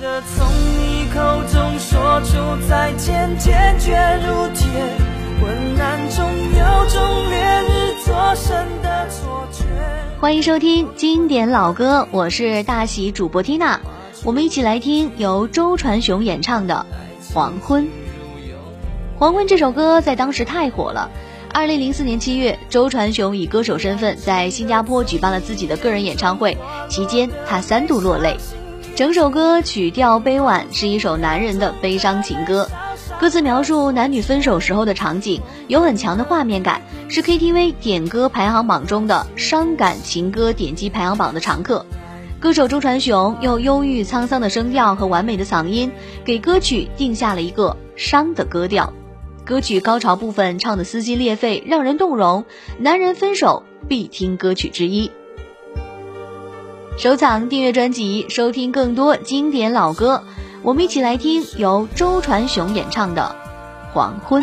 从你口中说出再见，坚决如铁。昏暗中有种烈日灼身的错觉。欢迎收听经典老歌，我是大喜主播 Tina，，我们一起来听由周传雄演唱的《黄昏》。《黄昏》这首歌在当时太火了。二零零四年七月，周传雄以歌手身份在新加坡举办了自己的个人演唱会，期间他三度落泪。整首歌曲调悲婉，是一首男人的悲伤情歌。歌词描述男女分手时候的场景，有很强的画面感，是 KTV 点歌排行榜中的伤感情歌点击排行榜的常客。歌手周传雄用忧郁沧桑的声调和完美的嗓音，给歌曲定下了一个伤的歌调。歌曲高潮部分唱的撕心裂肺，让人动容，男人分手必听歌曲之一。收藏、订阅专辑，收听更多经典老歌。我们一起来听由周传雄演唱的《黄昏》。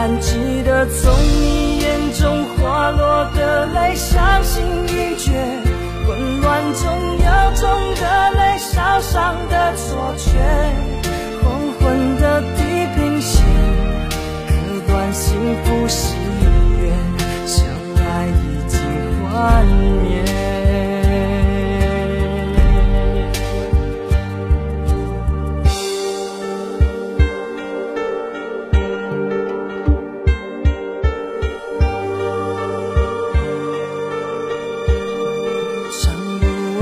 然记得从你眼中滑落的泪，伤心欲绝，混乱中有种热泪烧伤的错觉。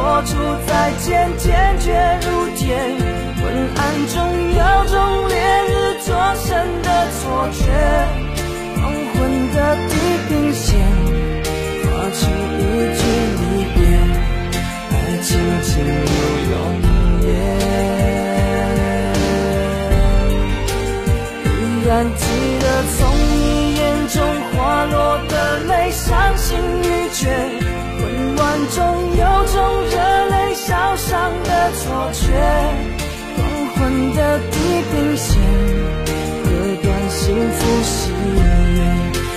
说出再见，坚决如铁。昏暗中有种烈日灼身的错觉，黄昏的地平线划出一句离别。爱情进入永夜，依然记得从我却，黄昏的地平线，割断幸福喜悦，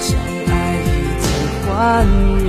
相爱已经幻灭。